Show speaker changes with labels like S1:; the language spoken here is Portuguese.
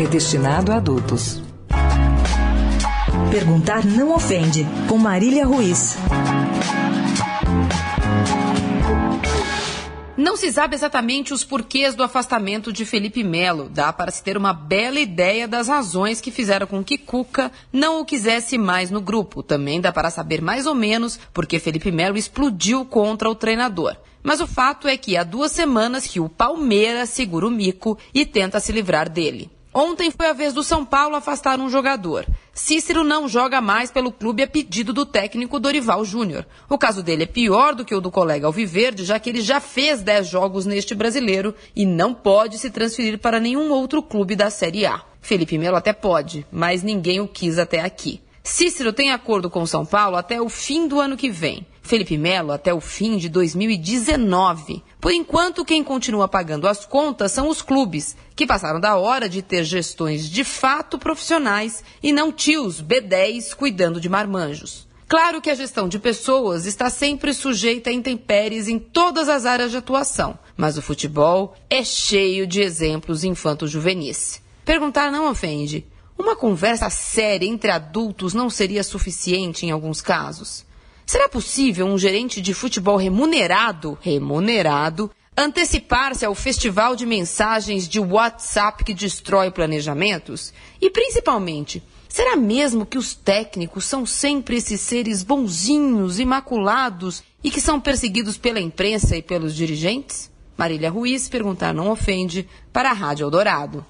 S1: é destinado a adultos.
S2: Perguntar não ofende, com Marília Ruiz.
S3: Não se sabe exatamente os porquês do afastamento de Felipe Melo. Dá para se ter uma bela ideia das razões que fizeram com que Cuca não o quisesse mais no grupo. Também dá para saber mais ou menos porque Felipe Melo explodiu contra o treinador. Mas o fato é que há duas semanas que o Palmeiras segura o mico e tenta se livrar dele. Ontem foi a vez do São Paulo afastar um jogador. Cícero não joga mais pelo clube a pedido do técnico Dorival Júnior. O caso dele é pior do que o do colega Alviverde, já que ele já fez 10 jogos neste brasileiro e não pode se transferir para nenhum outro clube da Série A. Felipe Melo até pode, mas ninguém o quis até aqui. Cícero tem acordo com São Paulo até o fim do ano que vem. Felipe Melo até o fim de 2019. Por enquanto, quem continua pagando as contas são os clubes, que passaram da hora de ter gestões de fato profissionais e não tios B10 cuidando de marmanjos. Claro que a gestão de pessoas está sempre sujeita a intempéries em todas as áreas de atuação, mas o futebol é cheio de exemplos infanto-juvenis. Perguntar não ofende. Uma conversa séria entre adultos não seria suficiente em alguns casos? Será possível um gerente de futebol remunerado, remunerado, antecipar-se ao festival de mensagens de WhatsApp que destrói planejamentos? E principalmente, será mesmo que os técnicos são sempre esses seres bonzinhos, imaculados e que são perseguidos pela imprensa e pelos dirigentes? Marília Ruiz perguntar não ofende para a Rádio Eldorado.